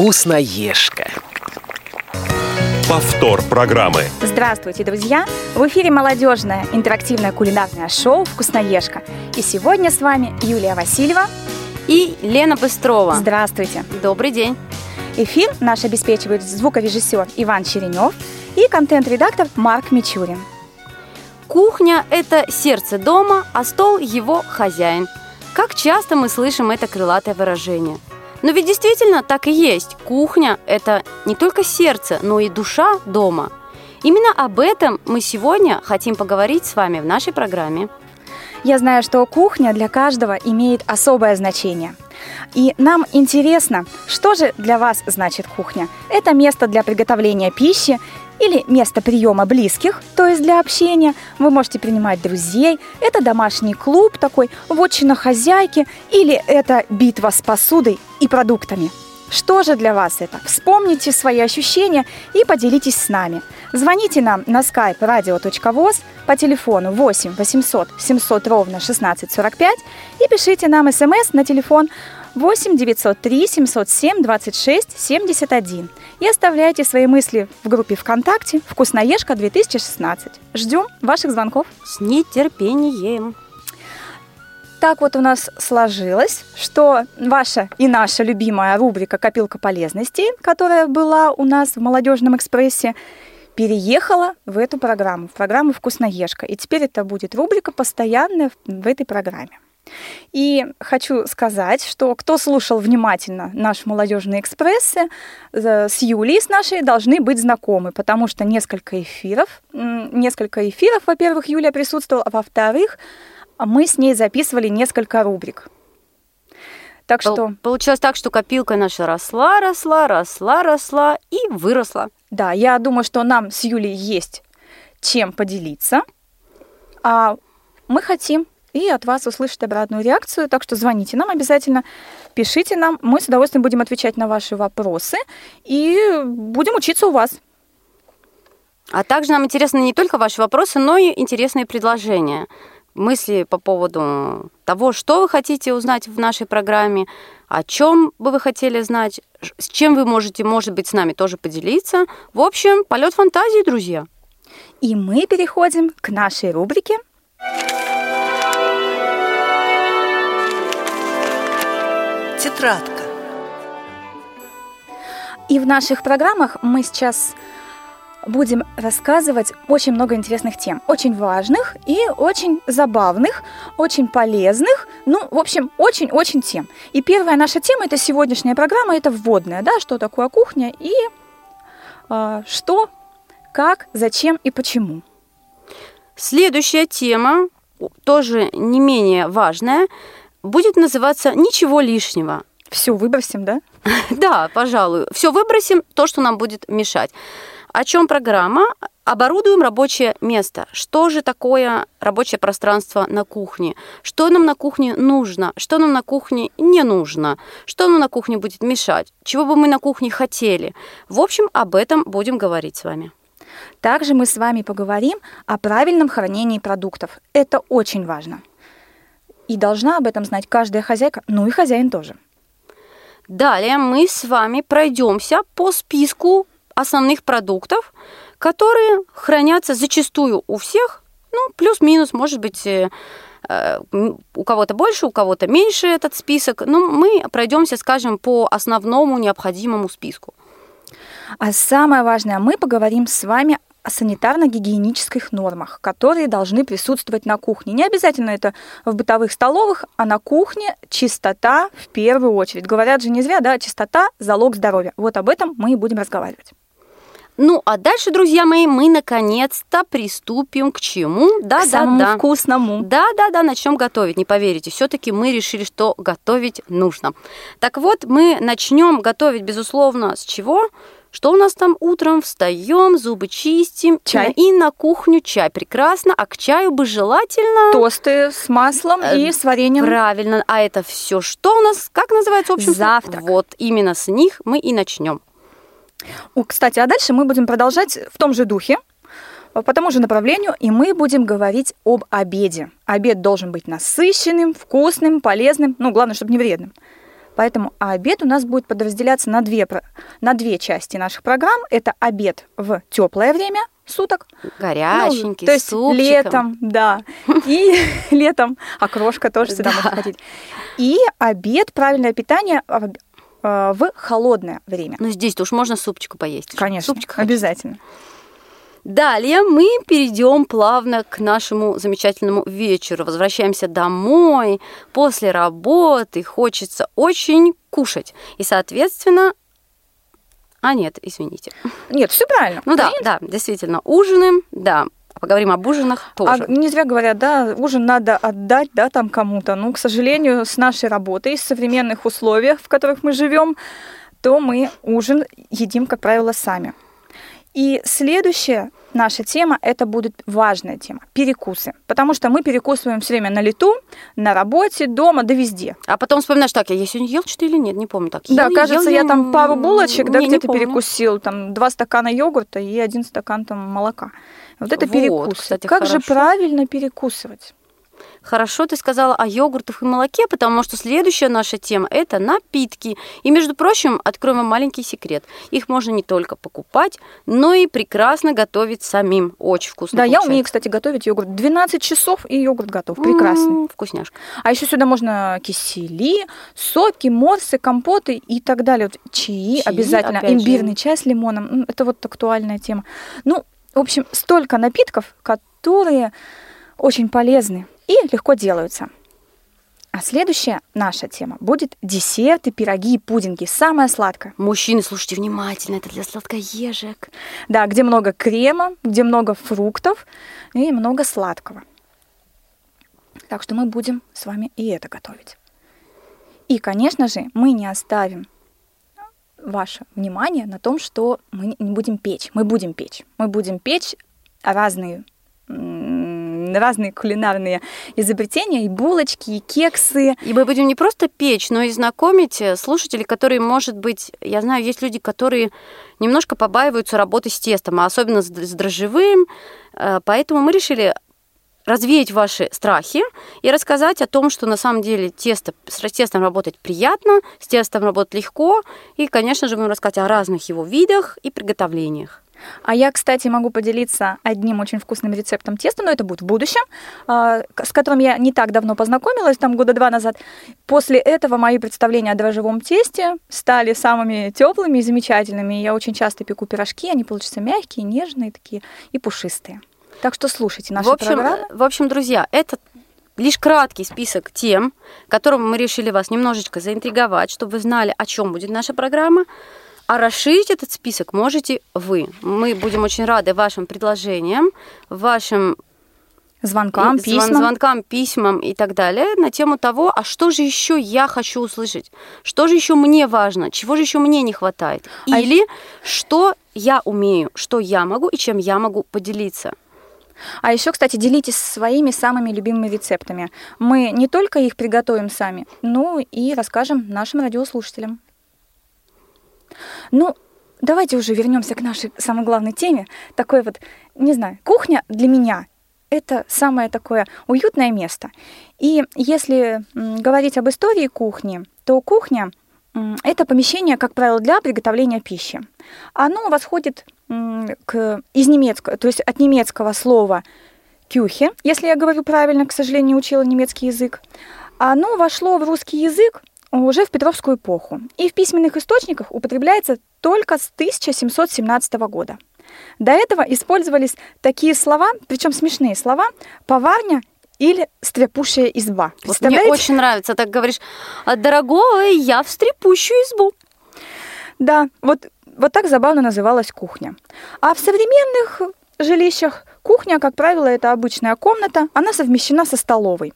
Вкусноежка. Повтор программы. Здравствуйте, друзья! В эфире молодежное интерактивное кулинарное шоу «Вкусноежка». И сегодня с вами Юлия Васильева и Лена Быстрова. Здравствуйте! Добрый день! Эфир наш обеспечивает звуковрежиссер Иван Черенев и контент-редактор Марк Мичурин. Кухня – это сердце дома, а стол – его хозяин. Как часто мы слышим это крылатое выражение – но ведь действительно так и есть. Кухня – это не только сердце, но и душа дома. Именно об этом мы сегодня хотим поговорить с вами в нашей программе. Я знаю, что кухня для каждого имеет особое значение. И нам интересно, что же для вас значит кухня? Это место для приготовления пищи или место приема близких, то есть для общения. Вы можете принимать друзей. Это домашний клуб такой, вотчина хозяйки, или это битва с посудой и продуктами. Что же для вас это? Вспомните свои ощущения и поделитесь с нами. Звоните нам на skype radio.voz по телефону 8 800 700 ровно 1645 и пишите нам смс на телефон 8 903 707 26 71 и оставляйте свои мысли в группе ВКонтакте «Вкусноежка 2016». Ждем ваших звонков. С нетерпением. Так вот у нас сложилось, что ваша и наша любимая рубрика «Копилка полезностей», которая была у нас в «Молодежном экспрессе», переехала в эту программу, в программу «Вкусноежка». И теперь это будет рубрика постоянная в этой программе. И хочу сказать, что кто слушал внимательно наш молодежный экспрессы э, с Юлей, с нашей, должны быть знакомы, потому что несколько эфиров, несколько эфиров, во-первых, Юлия присутствовала, а во-вторых, мы с ней записывали несколько рубрик. Так что... Получилось так, что копилка наша росла, росла, росла, росла и выросла. Да, я думаю, что нам с Юлей есть чем поделиться. А мы хотим и от вас услышать обратную реакцию. Так что звоните нам обязательно, пишите нам. Мы с удовольствием будем отвечать на ваши вопросы и будем учиться у вас. А также нам интересны не только ваши вопросы, но и интересные предложения. Мысли по поводу того, что вы хотите узнать в нашей программе, о чем бы вы хотели знать, с чем вы можете, может быть, с нами тоже поделиться. В общем, полет фантазии, друзья. И мы переходим к нашей рубрике тетрадка. И в наших программах мы сейчас будем рассказывать очень много интересных тем, очень важных и очень забавных, очень полезных, ну, в общем, очень-очень тем. И первая наша тема, это сегодняшняя программа, это вводная, да, что такое кухня и э, что, как, зачем и почему. Следующая тема, тоже не менее важная, будет называться «Ничего лишнего». Все выбросим, да? Да, пожалуй. Все выбросим, то, что нам будет мешать. О чем программа? Оборудуем рабочее место. Что же такое рабочее пространство на кухне? Что нам на кухне нужно? Что нам на кухне не нужно? Что нам на кухне будет мешать? Чего бы мы на кухне хотели? В общем, об этом будем говорить с вами. Также мы с вами поговорим о правильном хранении продуктов. Это очень важно. И должна об этом знать каждая хозяйка, ну и хозяин тоже. Далее мы с вами пройдемся по списку основных продуктов, которые хранятся зачастую у всех, ну, плюс-минус, может быть, э, э, у кого-то больше, у кого-то меньше этот список. Но мы пройдемся, скажем, по основному необходимому списку. А самое важное, мы поговорим с вами о санитарно-гигиенических нормах, которые должны присутствовать на кухне. Не обязательно это в бытовых столовых, а на кухне чистота в первую очередь. Говорят же не зря, да, чистота – залог здоровья. Вот об этом мы и будем разговаривать. Ну, а дальше, друзья мои, мы наконец-то приступим к чему? Да, к да, самому да. вкусному. Да, да, да, начнем готовить. Не поверите, все-таки мы решили, что готовить нужно. Так вот, мы начнем готовить, безусловно, с чего? Что у нас там утром? Встаем, зубы чистим. Чай. И на кухню чай. Прекрасно. А к чаю бы желательно... Тосты с маслом э, и с вареньем. Правильно. А это все что у нас? Как называется, в общем? Завтрак. Вот, именно с них мы и начнем. Кстати, а дальше мы будем продолжать в том же духе, по тому же направлению, и мы будем говорить об обеде. Обед должен быть насыщенным, вкусным, полезным, ну, главное, чтобы не вредным. Поэтому а обед у нас будет подразделяться на две, на две части наших программ. Это обед в теплое время суток. Горяченький, ну, То есть супчиком. летом, да. И летом окрошка тоже сюда может ходить. И обед, правильное питание э, в холодное время. Ну, здесь-то уж можно супчику поесть. Конечно, Супчик обязательно. Далее мы перейдем плавно к нашему замечательному вечеру. Возвращаемся домой после работы, хочется очень кушать. И, соответственно, а нет, извините. Нет, все правильно. Ну да, да, действительно, ужинаем, да, поговорим об ужинах тоже. А не зря говорят, да, ужин надо отдать, да, там кому-то. Ну, к сожалению, с нашей работой, с современных условиях, в которых мы живем, то мы ужин едим, как правило, сами. И следующая наша тема, это будет важная тема, перекусы. Потому что мы перекусываем все время на лету, на работе, дома, да везде. А потом вспоминаешь, так, я сегодня ел что или нет, не помню. Так, да, ел, кажется, ел, я там пару булочек, да, где-то перекусил, там два стакана йогурта и один стакан там молока. Вот это вот, перекус. Кстати, как хорошо. же правильно перекусывать? Хорошо ты сказала о йогуртах и молоке, потому что следующая наша тема – это напитки. И, между прочим, откроем вам маленький секрет. Их можно не только покупать, но и прекрасно готовить самим. Очень вкусно Да, получается. я умею, кстати, готовить йогурт. 12 часов, и йогурт готов. Прекрасный. М-м, вкусняшка. А еще сюда можно кисели, соки, морсы, компоты и так далее. Вот чаи, Чаи, обязательно. опять же. Имбирный чай с лимоном. Это вот актуальная тема. Ну, в общем, столько напитков, которые очень полезны и легко делаются. А следующая наша тема будет десерты, пироги и пудинги. Самое сладкое. Мужчины, слушайте внимательно, это для сладкоежек. Да, где много крема, где много фруктов и много сладкого. Так что мы будем с вами и это готовить. И, конечно же, мы не оставим ваше внимание на том, что мы не будем печь. Мы будем печь. Мы будем печь разные разные кулинарные изобретения, и булочки, и кексы. И мы будем не просто печь, но и знакомить э, слушателей, которые, может быть, я знаю, есть люди, которые немножко побаиваются работы с тестом, а особенно с, дрожжевым, э, поэтому мы решили развеять ваши страхи и рассказать о том, что на самом деле тесто, с тестом работать приятно, с тестом работать легко, и, конечно же, будем рассказать о разных его видах и приготовлениях. А я, кстати, могу поделиться одним очень вкусным рецептом теста, но это будет в будущем, а, с которым я не так давно познакомилась, там года два назад. После этого мои представления о дрожжевом тесте стали самыми теплыми и замечательными. Я очень часто пеку пирожки, они получатся мягкие, нежные такие и пушистые. Так что слушайте наши в общем, программы. В общем, друзья, это лишь краткий список тем, которым мы решили вас немножечко заинтриговать, чтобы вы знали, о чем будет наша программа. А расширить этот список можете вы. Мы будем очень рады вашим предложениям, вашим звонкам, звон, письмам. звонкам, письмам и так далее на тему того, а что же еще я хочу услышать, что же еще мне важно, чего же еще мне не хватает, А или что я умею, что я могу и чем я могу поделиться. А еще, кстати, делитесь своими самыми любимыми рецептами. Мы не только их приготовим сами, но и расскажем нашим радиослушателям. Ну, давайте уже вернемся к нашей самой главной теме. Такой вот, не знаю, кухня для меня это самое такое уютное место. И если говорить об истории кухни, то кухня это помещение, как правило, для приготовления пищи. Оно восходит к, из немецкого, то есть от немецкого слова кюхе, если я говорю правильно, к сожалению, учила немецкий язык. Оно вошло в русский язык уже в Петровскую эпоху и в письменных источниках употребляется только с 1717 года. До этого использовались такие слова, причем смешные слова, поварня или стряпущая изба. Вот мне очень нравится, так говоришь, а, дорогой, я в стряпущую избу. Да, вот, вот так забавно называлась кухня. А в современных жилищах кухня, как правило, это обычная комната, она совмещена со столовой.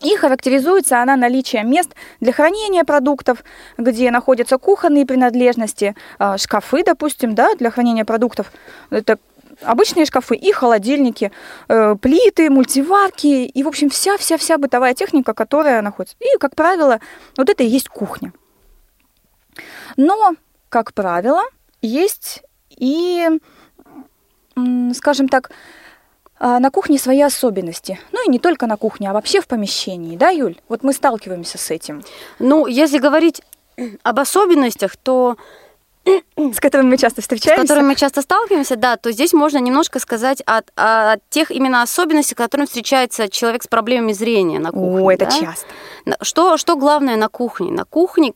И характеризуется она наличием мест для хранения продуктов, где находятся кухонные принадлежности, а, шкафы, допустим, да, для хранения продуктов. Это обычные шкафы и холодильники, э, плиты, мультиварки и, в общем, вся-вся-вся бытовая техника, которая находится. И, как правило, вот это и есть кухня. Но, как правило, есть и, скажем так, на кухне свои особенности. Ну и не только на кухне, а вообще в помещении, да, Юль? Вот мы сталкиваемся с этим. Ну, если говорить об особенностях, то с которыми мы часто встречаемся. С которыми мы часто сталкиваемся, да, то здесь можно немножко сказать о, о тех именно особенностях, с которыми встречается человек с проблемами зрения на кухне. О, это да? часто. Что, что главное на кухне? На кухне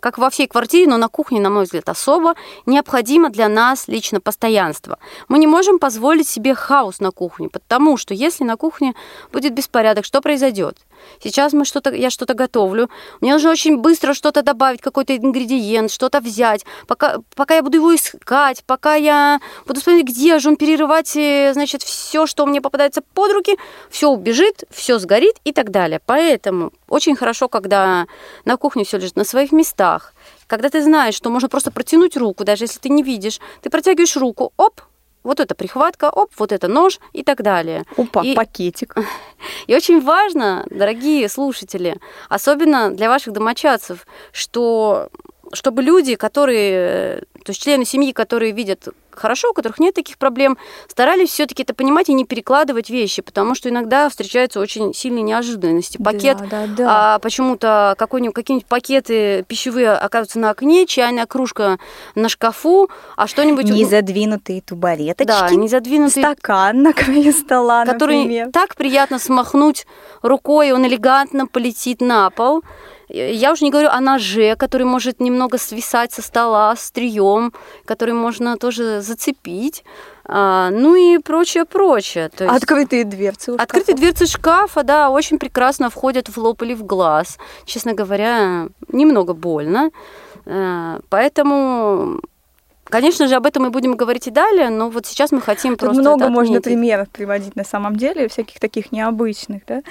как во всей квартире, но на кухне, на мой взгляд, особо, необходимо для нас лично постоянство. Мы не можем позволить себе хаос на кухне, потому что если на кухне будет беспорядок, что произойдет? Сейчас мы что-то, я что-то готовлю, мне нужно очень быстро что-то добавить, какой-то ингредиент, что-то взять, пока, пока я буду его искать, пока я буду смотреть, где же он, перерывать, э, значит, все, что мне попадается под руки, все убежит, все сгорит и так далее. Поэтому очень хорошо, когда на кухне все лежит на своих местах, когда ты знаешь, что можно просто протянуть руку, даже если ты не видишь, ты протягиваешь руку, оп, вот это прихватка, оп, вот это нож и так далее. Опа, и, пакетик. И очень важно, дорогие слушатели, особенно для ваших домочадцев, что чтобы люди, которые, то есть члены семьи, которые видят хорошо, у которых нет таких проблем, старались все-таки это понимать и не перекладывать вещи, потому что иногда встречаются очень сильные неожиданности. Пакет, да, да, да. А, почему-то какие-нибудь пакеты пищевые оказываются на окне, чайная кружка на шкафу, а что-нибудь... Не задвинутые тубареточки. Да, не задвинутые... Стакан на краю стола, Который например. так приятно смахнуть рукой, он элегантно полетит на пол. Я уже не говорю о ноже, который может немного свисать со стола, с трием, который можно тоже зацепить. А, ну и прочее, прочее. То есть открытые дверцы. Открытые дверцы шкафа, да, очень прекрасно входят в лоб или в глаз. Честно говоря, немного больно. А, поэтому Конечно же, об этом мы будем говорить и далее, но вот сейчас мы хотим Тут просто много можно примеров приводить на самом деле, всяких таких необычных, да.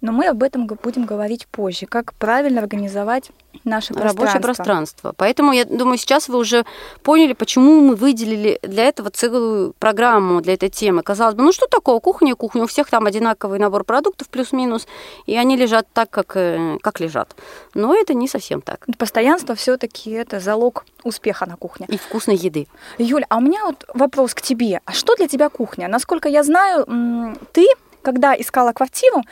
Но мы об этом будем говорить позже, как правильно организовать наше пространство. Рабочее пространство. Поэтому я думаю, сейчас вы уже поняли, почему мы выделили для этого целую программу для этой темы. Казалось бы, ну что такое кухня, кухня, у всех там одинаковый набор продуктов плюс-минус, и они лежат так, как, э, как лежат. Но это не совсем так. Постоянство все-таки это залог успеха на кухне. И вкусной еды. Юль, а у меня вот вопрос к тебе. А что для тебя кухня? Насколько я знаю, ты, когда искала квартиру,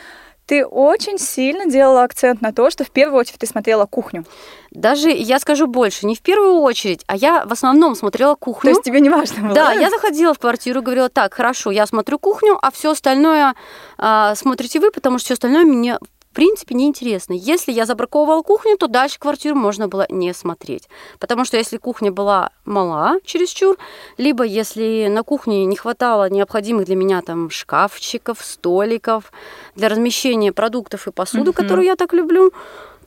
ты очень сильно делала акцент на то, что в первую очередь ты смотрела кухню. Даже я скажу больше, не в первую очередь, а я в основном смотрела кухню. То есть тебе не важно было? Да, я заходила в квартиру, говорила, так, хорошо, я смотрю кухню, а все остальное а, смотрите вы, потому что все остальное мне принципе, неинтересно. Если я забраковывала кухню, то дальше квартиру можно было не смотреть. Потому что если кухня была мала чересчур, либо если на кухне не хватало необходимых для меня там шкафчиков, столиков для размещения продуктов и посуды, mm-hmm. которую я так люблю,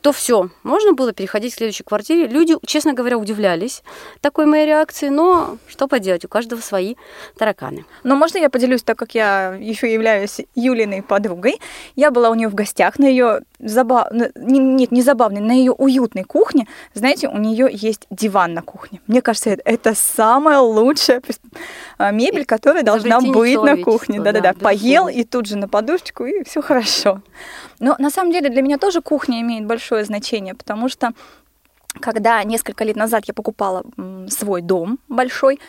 то все, можно было переходить к следующей квартире. Люди, честно говоря, удивлялись такой моей реакции, но что поделать, у каждого свои тараканы. Но можно я поделюсь, так как я еще являюсь Юлиной подругой. Я была у нее в гостях на ее забав... нет, не забавной, на ее уютной кухне. Знаете, у нее есть диван на кухне. Мне кажется, это самая лучшая а, мебель, которая должна быть на кухне. Да-да-да, поел и тут же на подушечку, и все хорошо. Но на самом деле для меня тоже кухня имеет большое значение, потому что когда несколько лет назад я покупала свой дом большой,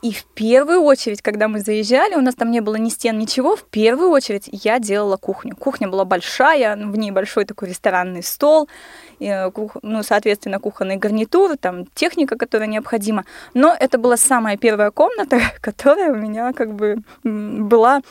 и в первую очередь, когда мы заезжали, у нас там не было ни стен, ничего, в первую очередь я делала кухню. Кухня была большая, в ней большой такой ресторанный стол, и, ну, соответственно, кухонный гарнитур, там техника, которая необходима. Но это была самая первая комната, которая у меня как бы была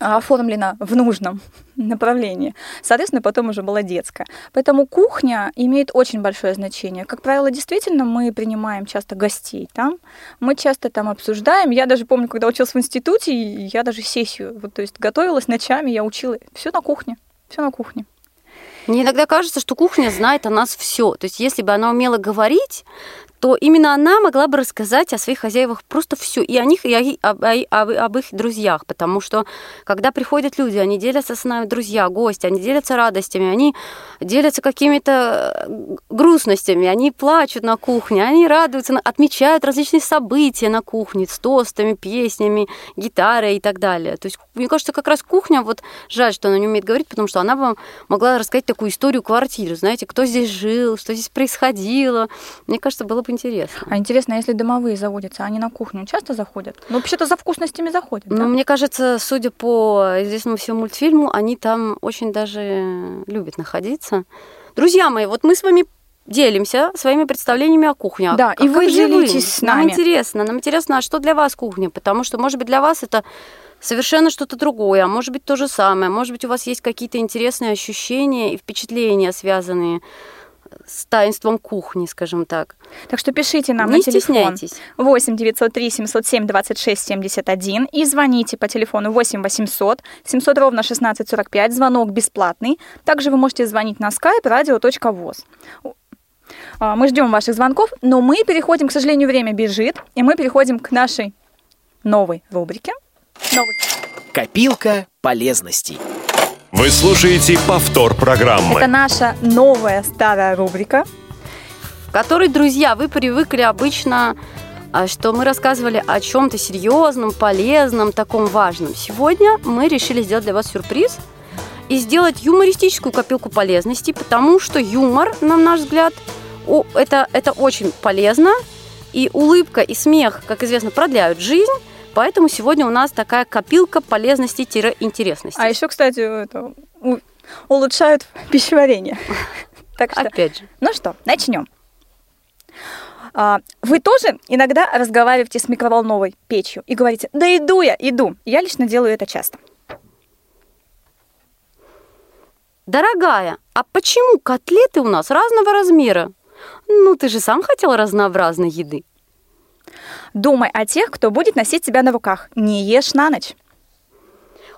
оформлена в нужном направлении. Соответственно, потом уже была детская. Поэтому кухня имеет очень большое значение. Как правило, действительно, мы принимаем часто гостей там, мы часто там обсуждаем. Я даже помню, когда училась в институте, я даже сессию, вот, то есть готовилась ночами, я учила. Все на кухне, все на кухне. Мне иногда кажется, что кухня знает о нас все. То есть, если бы она умела говорить, то именно она могла бы рассказать о своих хозяевах просто все, и о них, и о, об, об, об их друзьях, потому что когда приходят люди, они делятся с нами, друзья, гости, они делятся радостями, они делятся какими-то э, грустностями, они плачут на кухне, они радуются, отмечают различные события на кухне с тостами, песнями, гитарой и так далее. То есть, мне кажется, как раз кухня, вот жаль, что она не умеет говорить, потому что она бы могла рассказать такую историю квартиры, знаете, кто здесь жил, что здесь происходило. Мне кажется, было бы интересно. А интересно, если домовые заводятся, они на кухню часто заходят? Ну, вообще-то за вкусностями заходят. Ну, да? мне кажется, судя по известному всему мультфильму, они там очень даже любят находиться. Друзья мои, вот мы с вами делимся своими представлениями о кухне. Да, а и вы делитесь с Нам нами. интересно, нам интересно, а что для вас кухня? Потому что, может быть, для вас это совершенно что-то другое, а может быть, то же самое. Может быть, у вас есть какие-то интересные ощущения и впечатления, связанные с таинством кухни, скажем так. Так что пишите нам Не на телефон стесняйтесь. 8 903 707 26 71 и звоните по телефону 8 800 700 ровно 1645. Звонок бесплатный. Также вы можете звонить на skype radio.voz. А, Мы ждем ваших звонков, но мы переходим, к сожалению, время бежит, и мы переходим к нашей новой рубрике. Новости. Копилка полезностей. Вы слушаете повтор программы. Это наша новая старая рубрика. в которой, друзья, вы привыкли обычно, а, что мы рассказывали о чем-то серьезном, полезном, таком важном. Сегодня мы решили сделать для вас сюрприз и сделать юмористическую копилку полезностей, потому что юмор, на наш взгляд, это, это очень полезно, и улыбка и смех, как известно, продляют жизнь, поэтому сегодня у нас такая копилка полезностей-интересностей. А еще, кстати, это, улучшают пищеварение. Так что Опять же. Ну что, начнем. А, Вы тоже иногда разговариваете с микроволновой печью и говорите, да иду я, иду. Я лично делаю это часто. Дорогая, а почему котлеты у нас разного размера? Ну, ты же сам хотел разнообразной еды. Думай о тех, кто будет носить тебя на руках. Не ешь на ночь.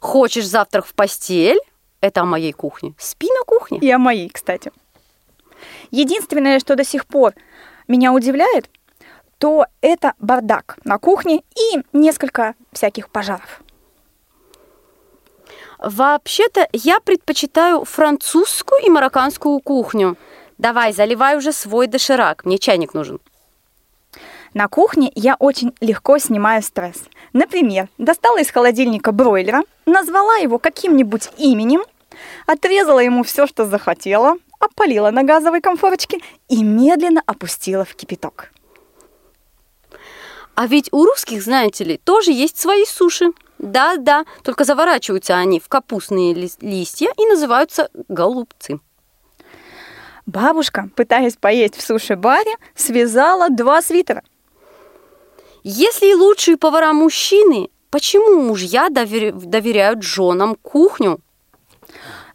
Хочешь завтрак в постель? Это о моей кухне. Спи на кухне. И о моей, кстати. Единственное, что до сих пор меня удивляет, то это бардак на кухне и несколько всяких пожаров. Вообще-то я предпочитаю французскую и марокканскую кухню. Давай, заливай уже свой доширак. Мне чайник нужен. На кухне я очень легко снимаю стресс. Например, достала из холодильника бройлера, назвала его каким-нибудь именем, отрезала ему все, что захотела, опалила на газовой конфорочке и медленно опустила в кипяток. А ведь у русских, знаете ли, тоже есть свои суши. Да-да, только заворачиваются они в капустные лис- листья и называются голубцы. Бабушка, пытаясь поесть в суши-баре, связала два свитера. Если лучшие повара мужчины, почему мужья довер- доверяют женам кухню?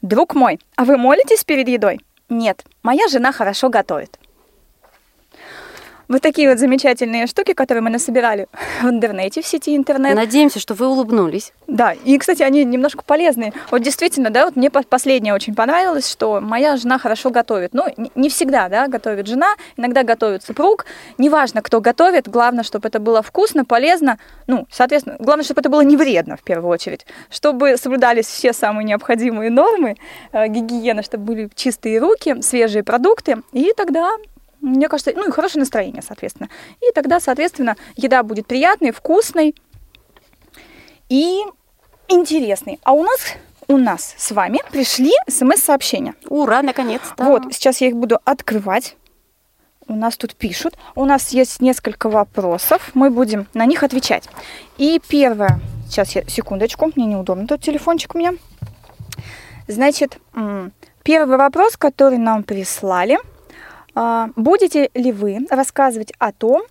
Друг мой, а вы молитесь перед едой? Нет, моя жена хорошо готовит. Вот такие вот замечательные штуки, которые мы насобирали в интернете, в сети интернет. Надеемся, что вы улыбнулись. Да, и, кстати, они немножко полезные. Вот действительно, да, вот мне по- последнее очень понравилось, что моя жена хорошо готовит. Ну, не- не всегда, да, готовит жена, иногда готовит супруг. Неважно, кто готовит, главное, чтобы это было вкусно, полезно. Ну, соответственно, главное, чтобы это было не вредно, в первую очередь. Чтобы соблюдались все самые необходимые нормы э, гигиены, чтобы были чистые руки, свежие продукты. И тогда мне кажется, ну и хорошее настроение, соответственно. И тогда, соответственно, еда будет приятной, вкусной и интересной. А у нас, у нас с вами пришли смс-сообщения. Ура, наконец-то. Вот, сейчас я их буду открывать. У нас тут пишут. У нас есть несколько вопросов. Мы будем на них отвечать. И первое. Сейчас я, секундочку. Мне неудобно тут телефончик у меня. Значит, первый вопрос, который нам прислали. А, Будете ли вы рассказывать о том,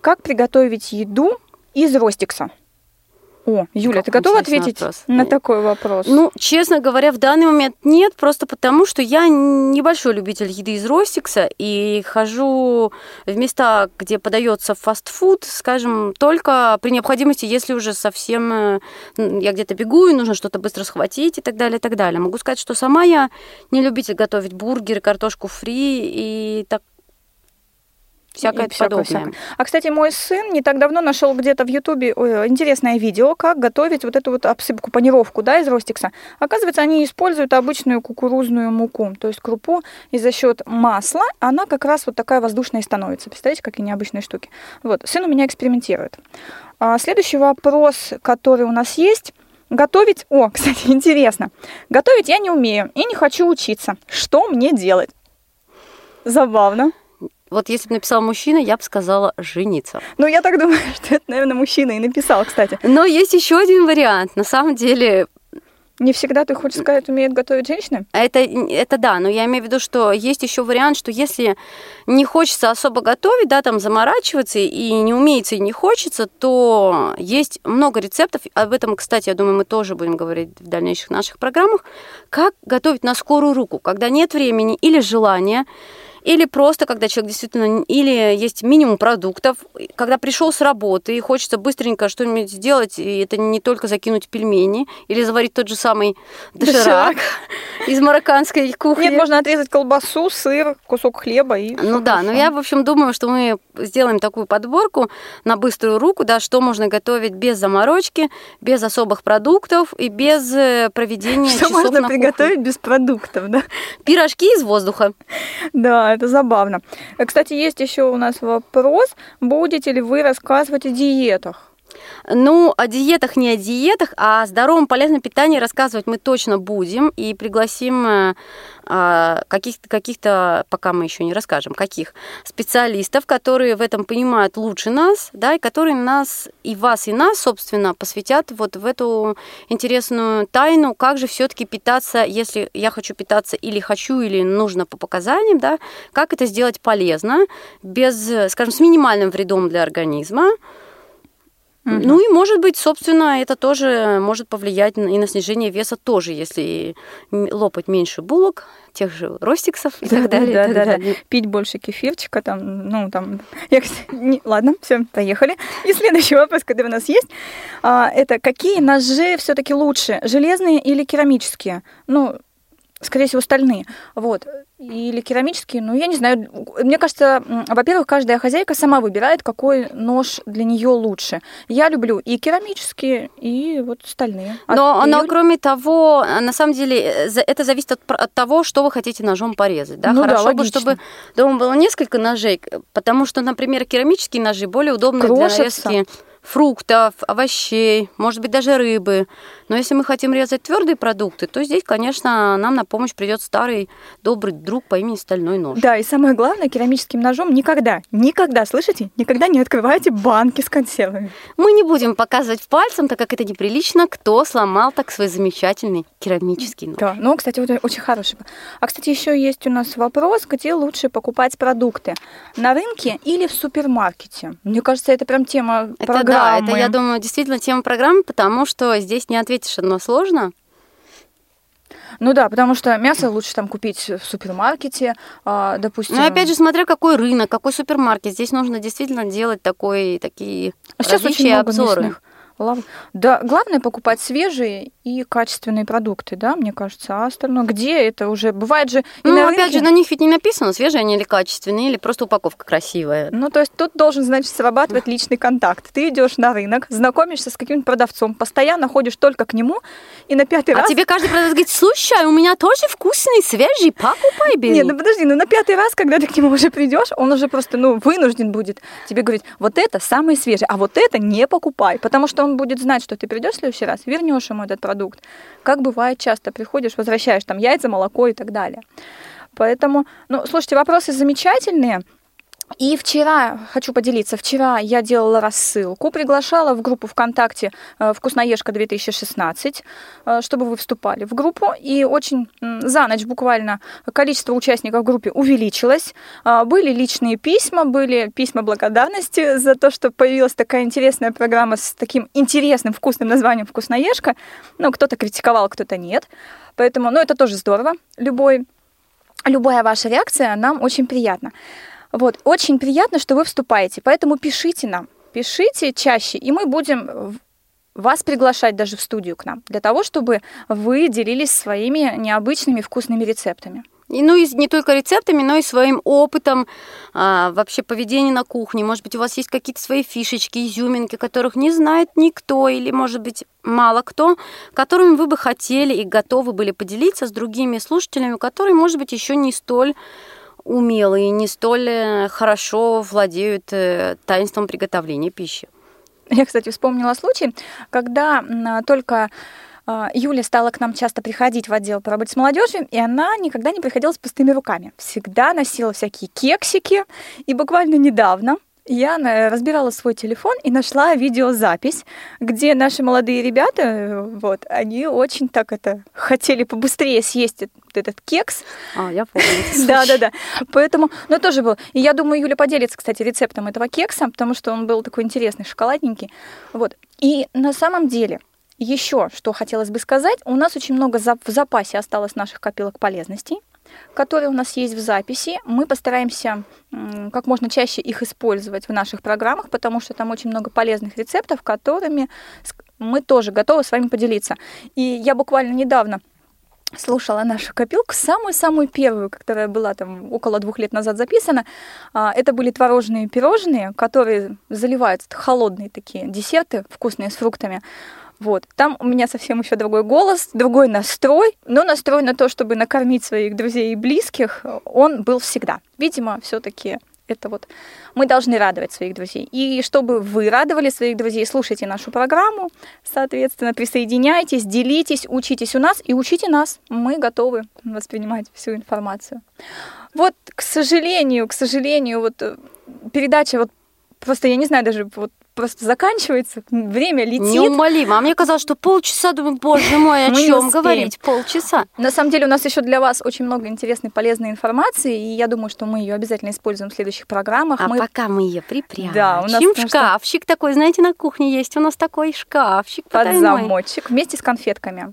как приготовить еду из ростикса? О, Юля, ты готова ответить вопрос. на Ну, такой вопрос? Ну, честно говоря, в данный момент нет, просто потому что я небольшой любитель еды из Ростикса и хожу в места, где подается фастфуд, скажем, только при необходимости, если уже совсем э, я где-то бегу и нужно что-то быстро схватить и так далее, и так далее. Могу сказать, что сама я не любитель готовить бургеры, картошку фри и так всякое подобное. А, кстати, мой сын не так давно нашел где-то в Ютубе ой, интересное видео, как готовить вот эту вот обсыпку, панировку, да, из ростикса. Оказывается, они используют обычную кукурузную муку, то есть крупу, и за счет масла она как раз вот такая воздушная и становится. Представляете, какие необычные штуки. Вот, сын у меня экспериментирует. А, следующий вопрос, который у нас есть. Готовить, о, кстати, интересно. Готовить я не умею и не хочу учиться. Что мне делать? Забавно. Вот если бы написал мужчина, я бы сказала жениться. Ну, я так думаю, что это, наверное, мужчина и написал, кстати. Но есть еще один вариант. На самом деле, Не всегда, ты хочешь сказать, умеют готовить женщины? Это, это да, но я имею в виду, что есть еще вариант, что если не хочется особо готовить, да, там заморачиваться и не умеется, и не хочется, то есть много рецептов. Об этом, кстати, я думаю, мы тоже будем говорить в дальнейших наших программах. Как готовить на скорую руку, когда нет времени или желания, или просто, когда человек действительно, или есть минимум продуктов, когда пришел с работы и хочется быстренько что-нибудь сделать, и это не только закинуть пельмени или заварить тот же самый доширак из марокканской кухни. Нет, можно отрезать колбасу, сыр, кусок хлеба и... Ну да, но я, в общем, думаю, что мы сделаем такую подборку на быструю руку, да, что можно готовить без заморочки, без особых продуктов и без э, проведения Что часов можно на приготовить кухне. без продуктов, да? Пирожки из воздуха. Да, это забавно. Э, Кстати, есть еще у нас вопрос. Будете ли вы рассказывать о диетах? Ну, о диетах не о диетах, а о здоровом полезном питании рассказывать мы точно будем. И пригласим э, а, каких-то, каких-то, пока мы еще не расскажем, каких специалистов, которые в этом понимают лучше нас, да, и которые нас и вас, и нас, собственно, посвятят вот в эту интересную тайну, как же все-таки питаться, если я хочу питаться или хочу, или нужно по показаниям, да, как это сделать полезно, без, скажем, с минимальным вредом для организма, ну и, может быть, собственно, это тоже может повлиять и на снижение веса тоже, если лопать меньше булок, тех же ростиксов и так далее. и да, так да, да. далее. Пить больше кефирчика, там, ну, там... Я, не- Ладно, все, поехали. И следующий вопрос, который у нас есть, а, это какие ножи все таки лучше, железные или керамические? Ну, скорее всего, стальные. Вот. Или керамические, ну, я не знаю. Мне кажется, во-первых, каждая хозяйка сама выбирает, какой нож для нее лучше. Я люблю и керамические, и вот стальные. А Но, ты, но Юль? кроме того, на самом деле, э, это зависит от, от того, что вы хотите ножом порезать. Да? Ну да, Хорошо бы, логично. чтобы дома было несколько ножей, потому что, например, керамические ножи более удобны Крошатся. для нарезки фруктов, овощей, может быть, даже рыбы. Но если мы хотим резать твердые продукты, то здесь, конечно, нам на помощь придет старый добрый друг по имени Стальной нож. Да, и самое главное, керамическим ножом никогда, никогда, слышите, никогда не открывайте банки с консервами. Мы не будем показывать пальцем, так как это неприлично, кто сломал так свой замечательный керамический нож. Да, ну, кстати, вот очень хороший. А, кстати, еще есть у нас вопрос, где лучше покупать продукты? На рынке или в супермаркете? Мне кажется, это прям тема Это программы. Да, это, я думаю, действительно тема программы, потому что здесь не ответишь односложно. Ну да, потому что мясо лучше там купить в супермаркете, а, допустим. Ну, опять же, смотря какой рынок, какой супермаркет. Здесь нужно действительно делать такой, такие А сейчас очень много обзоры. мясных лав- Да, главное покупать свежие и качественные продукты, да, мне кажется. А остальное, где это уже? Бывает же Ну, на опять рынке- же, на них ведь не написано, свежие они или качественные, или просто упаковка красивая. Ну, то есть тут должен, значит, срабатывать личный контакт. Ты идешь на рынок, знакомишься с каким-то продавцом, постоянно ходишь только к нему, и на пятый А раз... тебе каждый продавец говорит, слушай, у меня тоже вкусный, свежий, покупай, бери. Нет, ну подожди, ну на пятый раз, когда ты к нему уже придешь, он уже просто, ну, вынужден будет тебе говорить, вот это самое свежее, а вот это не покупай, потому что он будет знать, что ты придешь в следующий раз, вернешь ему этот продукт. Как бывает часто, приходишь, возвращаешь там яйца, молоко и так далее. Поэтому, ну, слушайте, вопросы замечательные. И вчера, хочу поделиться, вчера я делала рассылку, приглашала в группу ВКонтакте э, «Вкусноежка-2016», э, чтобы вы вступали в группу. И очень за ночь буквально количество участников в группе увеличилось. А, Были личные письма, были письма благодарности за то, что появилась такая интересная программа с таким интересным вкусным названием «Вкусноежка». Ну, кто-то критиковал, кто-то нет. Поэтому, ну, это тоже здорово. Любой, любая ваша реакция нам очень приятна. Вот, очень приятно, что вы вступаете, поэтому пишите нам, пишите чаще, и мы будем вас приглашать даже в студию к нам, для того, чтобы вы делились своими необычными вкусными рецептами. И, ну, и не только рецептами, но и своим опытом а, вообще поведения на кухне. Может быть, у вас есть какие-то свои фишечки, изюминки, которых не знает никто или, может быть, мало кто, которыми вы бы хотели и готовы были поделиться с другими слушателями, которые, может быть, еще не столь умелые, не столь э, хорошо владеют э, таинством приготовления пищи. Я, кстати, вспомнила случай, когда только а, Юля стала к нам часто приходить в отдел по работе с молодежью, и она никогда не приходила с пустыми руками. Всегда носила всякие кексики, и буквально недавно Я на- разбирала свой телефон и нашла видеозапись, где наши молодые ребята, э, вот, они очень так это хотели побыстрее съесть эт- этот кекс. А, я помню. Да, да, да. Поэтому, ну тоже был. И я думаю, Юля поделится, кстати, рецептом этого кекса, потому что он был такой интересный, шоколадненький. Вот. И на самом деле, еще что хотелось бы сказать, у нас очень много в запасе осталось наших копилок полезностей которые у нас есть в записи. Мы постараемся как можно чаще их использовать в наших программах, потому что там очень много полезных рецептов, которыми мы тоже готовы с вами поделиться. И я буквально недавно слушала нашу копилку, самую-самую первую, которая была там около двух лет назад записана. А, Это были творожные пирожные, которые заливаются, холодные такие десерты, вкусные с фруктами. Вот. Там у меня совсем еще другой голос, другой настрой, но настрой на то, чтобы накормить своих друзей и близких, он был всегда. Видимо, все-таки это вот мы должны радовать своих друзей. И чтобы вы радовали своих друзей, слушайте нашу программу, соответственно, присоединяйтесь, делитесь, учитесь у нас и учите нас. Мы готовы воспринимать всю информацию. Вот, к сожалению, к сожалению, вот э, передача вот просто, я не знаю, даже вот просто заканчивается, время летит. Неумолимо. А мне казалось, что полчаса, думаю, боже мой, о чем говорить? Полчаса. На самом деле у нас еще для вас очень много интересной, полезной информации, и я думаю, что мы ее обязательно используем в следующих программах. А мы... пока мы ее припрячем, Да, у нас потому что- шкафчик такой, знаете, на кухне есть у нас такой шкафчик под замочек вместе с конфетками.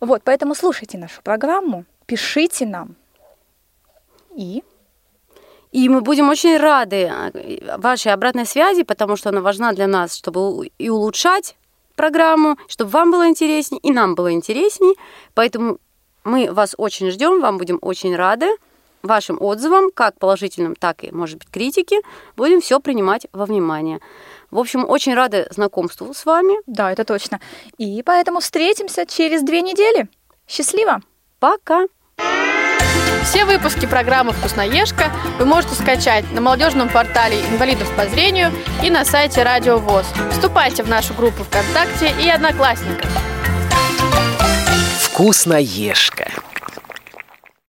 Вот, поэтому слушайте нашу программу, пишите нам. И И мы будем очень рады э, вашей обратной связи, потому что она важна для нас, чтобы и улучшать программу, чтобы вам было интереснее, и нам было интереснее. Поэтому мы вас очень ждем, вам будем очень рады вашим отзывам, как положительным, так и, может быть, критики. Будем все принимать во внимание. В общем, очень рады знакомству с вами. да, это точно. И поэтому встретимся через две недели. Счастливо! Пока! Все выпуски программы «Вкусноежка» вы можете скачать на молодежном портале инвалидов по зрению и на сайте Радио ВОЗ. Вступайте в нашу группу ВКонтакте и Одноклассниках. Вкусноежка.